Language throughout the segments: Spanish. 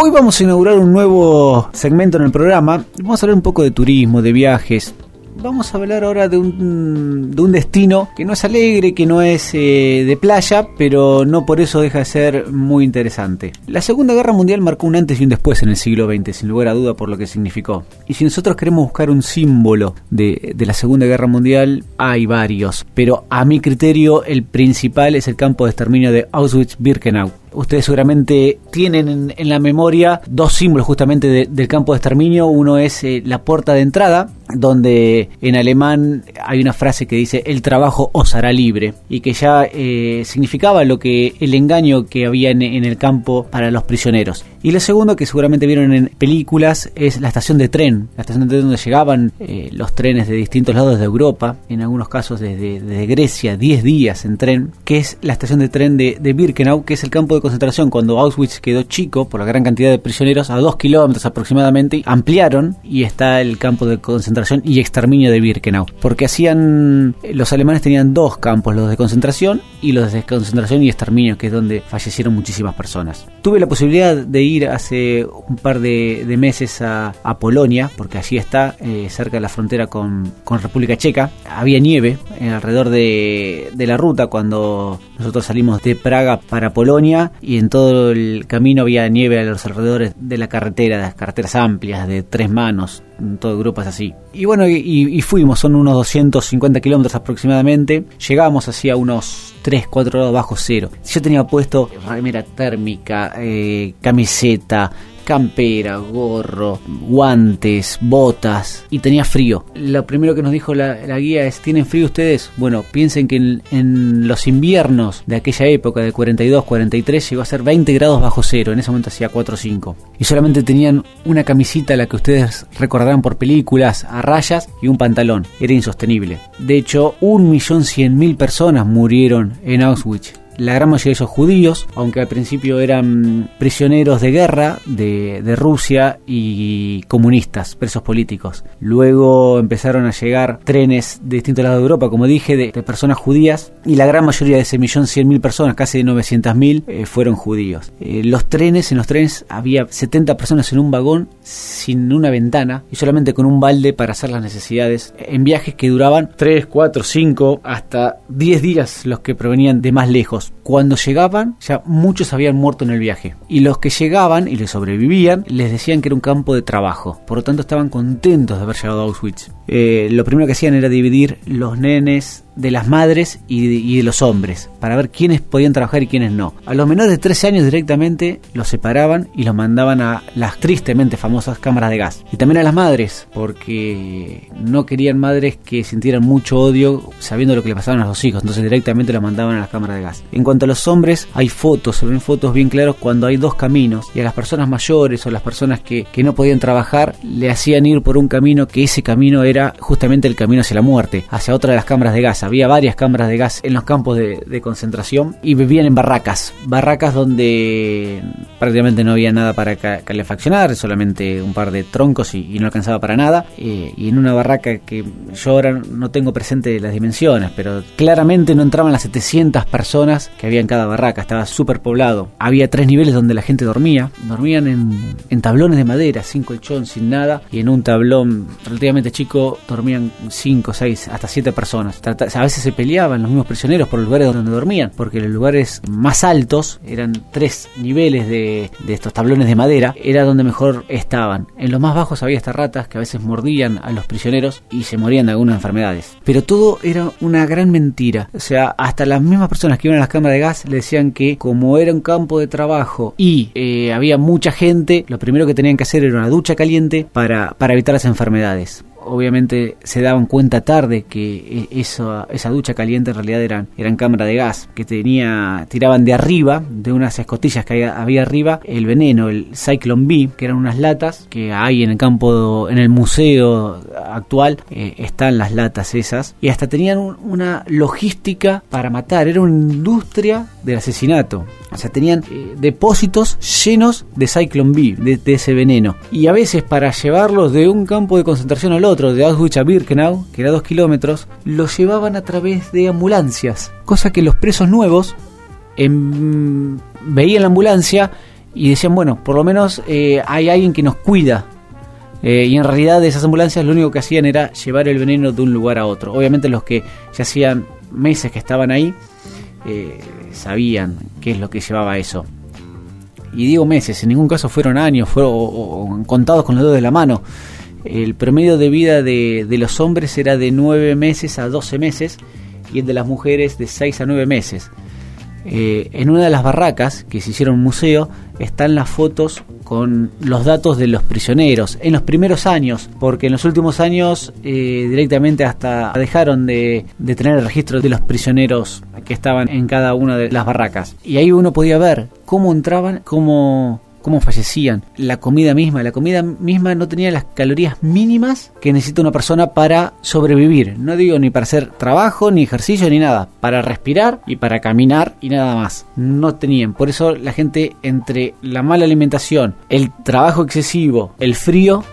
Hoy vamos a inaugurar un nuevo segmento en el programa. Vamos a hablar un poco de turismo, de viajes, Vamos a hablar ahora de un, de un destino que no es alegre, que no es eh, de playa, pero no por eso deja de ser muy interesante. La Segunda Guerra Mundial marcó un antes y un después en el siglo XX, sin lugar a duda por lo que significó. Y si nosotros queremos buscar un símbolo de, de la Segunda Guerra Mundial, hay varios, pero a mi criterio el principal es el campo de exterminio de Auschwitz-Birkenau ustedes seguramente tienen en, la memoria dos símbolos justamente del campo de exterminio. Uno es eh, la puerta de entrada, donde en alemán hay una frase que dice el trabajo os hará libre y que ya eh, significaba lo que el engaño que había en, el campo para los prisioneros. Y lo segundo que seguramente vieron en películas es la estación de tren, la estación de tren donde llegaban eh, los trenes de distintos lados de Europa, en algunos casos desde, Grecia, 10 días en tren, que es la estación de tren de, de Birkenau, que es el campo de concentración cuando Auschwitz quedó chico por la gran cantidad de prisioneros, a dos kilómetros aproximadamente, ampliaron y está el campo de concentración y exterminio de Birkenau. Porque hacían, los alemanes tenían dos campos, los de concentración y los de concentración y exterminio, que es donde fallecieron muchísimas personas. Tuve la posibilidad de ir hace un par de, meses a, Polonia, porque allí está, eh, cerca de la frontera con, con República Checa. Había nieve alrededor de, la ruta cuando nosotros salimos de Praga para Polonia y en todo el camino había nieve a los alrededores de la carretera, de las carreteras amplias de tres manos, todo grupo es así. Y bueno, y, fuimos, son unos 250 kilómetros aproximadamente, llegamos hacia unos 3, 4 grados bajo cero. Yo tenía puesto remera térmica, eh, camiseta, campera, gorro, guantes, botas y tenía frío. Lo primero que nos dijo la, guía es, ¿tienen frío ustedes? Bueno, piensen que en, los inviernos de aquella época, de 42, 43, llegó a ser 20 grados bajo cero, en ese momento hacía 4 o 5. Y solamente tenían una camisita, la que ustedes recordarán por películas, a rayas y un pantalón. Era insostenible. De hecho, 1.100.000 personas murieron en Auschwitz la gran mayoría de ellos judíos, aunque al principio eran prisioneros de guerra de, Rusia y comunistas, presos políticos. Luego empezaron a llegar trenes de distintos lados de Europa, como dije, de, personas judías, y la gran mayoría de ese millón cien mil personas, casi 900 mil, eh, fueron judíos. Eh, los trenes, en los trenes había 70 personas en un vagón sin una ventana y solamente con un balde para hacer las necesidades, en viajes que duraban 3, 4, 5, hasta 10 días los que provenían de más lejos cuando llegaban, ya muchos habían muerto en el viaje. Y los que llegaban y les sobrevivían, les decían que era un campo de trabajo. Por lo tanto, estaban contentos de haber llegado a Auschwitz. Eh, lo primero que hacían era dividir los nenes de las madres y de, los hombres, para ver quiénes podían trabajar y quiénes no. A los menores de 13 años directamente los separaban y los mandaban a las tristemente famosas cámaras de gas. Y también a las madres, porque no querían madres que sintieran mucho odio sabiendo lo que le pasaban a los hijos, entonces directamente los mandaban a las cámaras de gas. En cuanto a los hombres, hay fotos, se ven fotos bien claros cuando hay dos caminos y a las personas mayores o las personas que, que no podían trabajar le hacían ir por un camino que ese camino era justamente el camino hacia la muerte, hacia otra de las cámaras de gas había varias cámaras de gas en los campos de, concentración y vivían en barracas, barracas donde prácticamente no había nada para calefaccionar, solamente un par de troncos y, no alcanzaba para nada. Eh, y en una barraca que yo ahora no tengo presente las dimensiones, pero claramente no entraban las 700 personas que había en cada barraca, estaba súper poblado. Había tres niveles donde la gente dormía, dormían en tablones de madera, sin colchón, sin nada, y en un tablón relativamente chico dormían 5, 6, hasta 7 personas a veces se peleaban los mismos prisioneros por los lugares donde dormían, porque los lugares más altos, eran tres niveles de, estos tablones de madera, era donde mejor estaban. En los más bajos había estas ratas que a veces mordían a los prisioneros y se morían de algunas enfermedades. Pero todo era una gran mentira. O sea, hasta las mismas personas que iban a las cámaras de gas le decían que como era un campo de trabajo y eh, había mucha gente, lo primero que tenían que hacer era una ducha caliente para, para evitar las enfermedades obviamente se daban cuenta tarde que e, esa, esa ducha caliente en realidad eran, eran cámara de gas, que tenía, tiraban de arriba, de unas escotillas que había, arriba, el veneno, el Cyclone B, que eran unas latas que hay en el campo, en el museo actual, eh, están las latas esas, y hasta tenían una logística para matar, era una industria del asesinato. O sea, tenían eh, depósitos llenos de Cyclone B, de, ese veneno. Y a veces para llevarlos de un campo de concentración al otro, de Auschwitz a Birkenau, que era dos kilómetros, los llevaban a través de ambulancias. Cosa que los presos nuevos veían la ambulancia y decían, bueno, por lo menos eh, hay alguien que nos cuida. Eh, y en realidad esas ambulancias lo único que hacían era llevar el veneno de un lugar a otro. Obviamente los que ya hacían meses que estaban ahí eh, sabían qué es lo que llevaba eso. Y digo meses, en ningún caso fueron años, fueron contados con los dedos de la mano. El promedio de vida de, de los hombres era de 9 meses a 12 meses y el de las mujeres de 6 a 9 meses. Eh, en una de las barracas que se hicieron museo están las fotos con los datos de los prisioneros en los primeros años, porque en los últimos años eh, directamente hasta dejaron de, de, tener el registro de los prisioneros que estaban en cada una de las barracas. Y ahí uno podía ver cómo entraban, cómo cómo fallecían. La comida misma, la comida misma no tenía las calorías mínimas que necesita una persona para sobrevivir. No digo ni para hacer trabajo, ni ejercicio, ni nada. Para respirar y para caminar y nada más. No tenían. Por eso la gente entre la mala alimentación, el trabajo excesivo, el frío,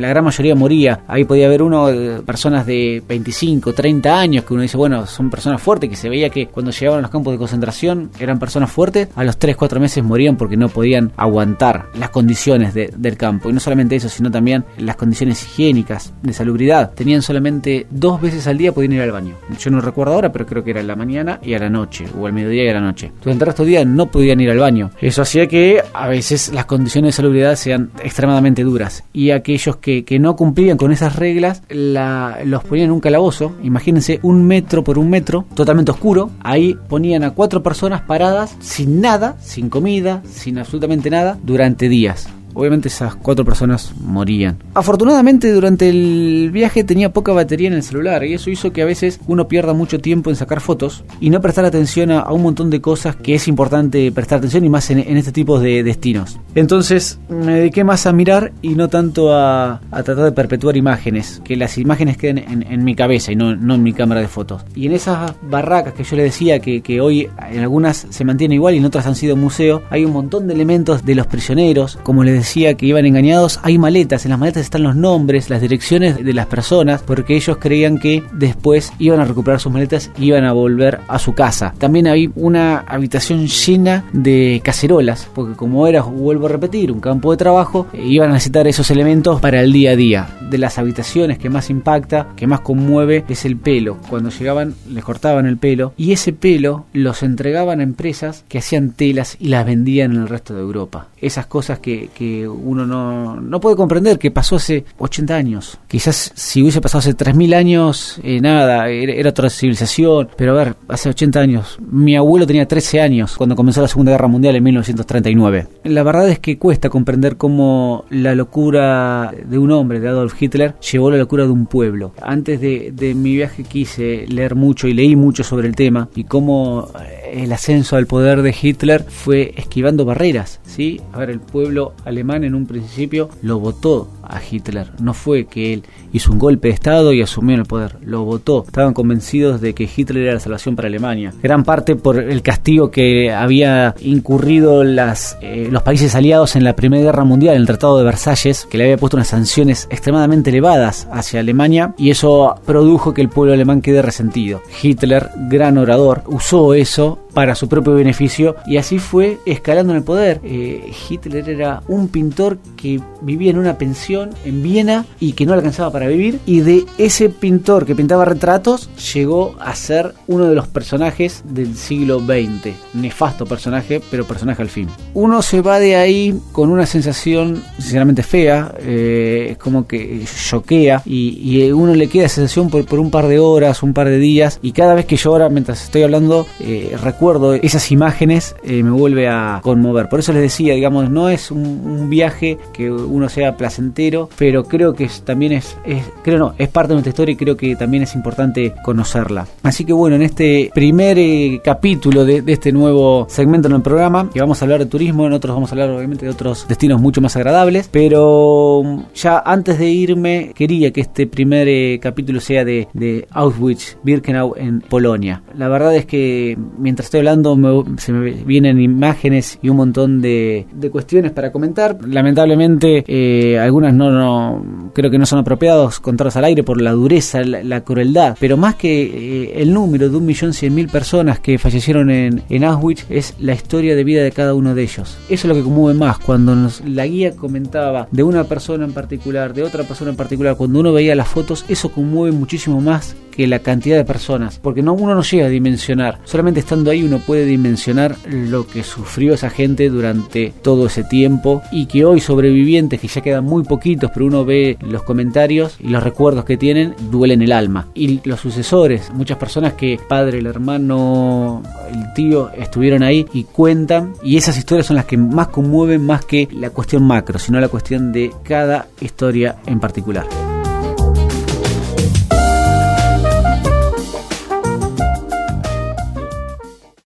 la gran mayoría moría. Ahí podía haber uno, eh, personas de 25, 30 años, que uno dice, bueno, son personas fuertes, que se veía que cuando llegaban a los campos de concentración eran personas fuertes. A los 3, 4 meses morían porque no podían aguantar las condiciones del campo. Y no solamente eso, sino también las condiciones higiénicas, de salubridad. Tenían solamente dos veces al día podían ir al baño. Yo no recuerdo ahora, pero creo que era en la mañana y a la noche, o al mediodía y a la noche. Durante el resto del día no podían ir al baño. Eso hacía que a veces las condiciones de salubridad sean extremadamente duras. Y aquellos que, no cumplían con esas reglas, los ponían en un calabozo. Imagínense un metro por un metro, totalmente oscuro. Ahí ponían a cuatro personas paradas, sin nada, sin comida, sin absolutamente nada durante días obviamente esas cuatro personas morían. Afortunadamente durante el viaje tenía poca batería en el celular y eso hizo que a veces uno pierda mucho tiempo en sacar fotos y no prestar atención a, un montón de cosas que es importante prestar atención y más en, este tipo de destinos. Entonces me dediqué más a mirar y no tanto a, tratar de perpetuar imágenes, que las imágenes queden en, mi cabeza y no, en mi cámara de fotos. Y en esas barracas que yo le decía que, hoy en algunas se mantiene igual y en otras han sido museo, hay un montón de elementos de los prisioneros, como les decía que iban engañados, hay maletas, en las maletas están los nombres, las direcciones de las personas, porque ellos creían que después iban a recuperar sus maletas y iban a volver a su casa. También hay una habitación llena de cacerolas, porque como era, vuelvo a repetir, un campo de trabajo, eh, iban a necesitar esos elementos para el día a día. De las habitaciones que más impacta, que más conmueve, es el pelo. Cuando llegaban, les cortaban el pelo y ese pelo los entregaban a empresas que hacían telas y las vendían en el resto de Europa. Esas cosas que, que uno no, no puede comprender que pasó hace 80 años. Quizás si hubiese pasado hace 3.000 años, eh, nada, era, otra civilización. Pero a ver, hace 80 años, mi abuelo tenía 13 años cuando comenzó la Segunda Guerra Mundial en 1939. La verdad es que cuesta comprender cómo la locura de un hombre, de Adolf Hitler, llevó la locura de un pueblo. Antes de, de mi viaje quise leer mucho y leí mucho sobre el tema y cómo eh, el ascenso al poder de Hitler fue esquivando barreras, ¿sí? A ver, el pueblo alemán en un principio lo votó a Hitler. No fue que él hizo un golpe de Estado y asumió el poder, lo votó. Estaban convencidos de que Hitler era la salvación para Alemania. Gran parte por el castigo que había incurrido eh, los países aliados en la Primera Guerra Mundial, en el Tratado de Versalles, que le había puesto unas sanciones extremadamente elevadas hacia Alemania y eso produjo que el pueblo alemán quede resentido. Hitler, gran orador, usó eso para su propio beneficio y así fue escalando en el poder. Eh, Hitler era un pintor que vivía en una pensión en Viena y que no alcanzaba para vivir y de ese pintor que pintaba retratos llegó a ser uno de los personajes del siglo XX. Nefasto personaje, pero personaje al fin. Uno se va de ahí con una sensación sinceramente fea, eh, como que choquea y, y, uno le queda esa sensación por, un par de horas, un par de días y cada vez que llora mientras estoy hablando eh, recuerdo esas imágenes, eh, me vuelve a conmover. Por eso les decía, digamos, no es un, viaje que uno sea placentero, pero creo que también es, creo no, es parte de nuestra historia y creo que también es importante conocerla. Así que bueno, en este primer eh, capítulo de, este nuevo segmento en el programa, que vamos a hablar de turismo, en otros vamos a hablar obviamente de otros destinos mucho más agradables, pero mm, ya antes de irme, quería que este primer eh, capítulo sea de, Auschwitz, Birkenau en Polonia. La verdad es que mientras estoy hablando se me vienen imágenes y un montón de, cuestiones para comentar. Lamentablemente eh, algunas no, no creo que no son apropiados contarlos al aire por la dureza, la, crueldad, pero más que eh, el número de un millón cien mil personas que fallecieron en, en Auschwitz es la historia de vida de cada uno de ellos. Eso es lo que conmueve más cuando nos, la guía comentaba de una persona en particular, de otra persona en particular, cuando uno veía las fotos, eso conmueve muchísimo más que la cantidad de personas, porque no uno no llega a dimensionar, solamente estando ahí uno puede dimensionar lo que sufrió esa gente durante todo ese tiempo y que hoy sobrevivientes, que ya quedan muy poquitos, pero uno ve los comentarios y los recuerdos que tienen, duelen el alma. Y los sucesores, muchas personas que padre, el hermano, el tío estuvieron ahí y cuentan y esas historias son las que más conmueven más que la cuestión macro, sino la cuestión de cada historia en particular.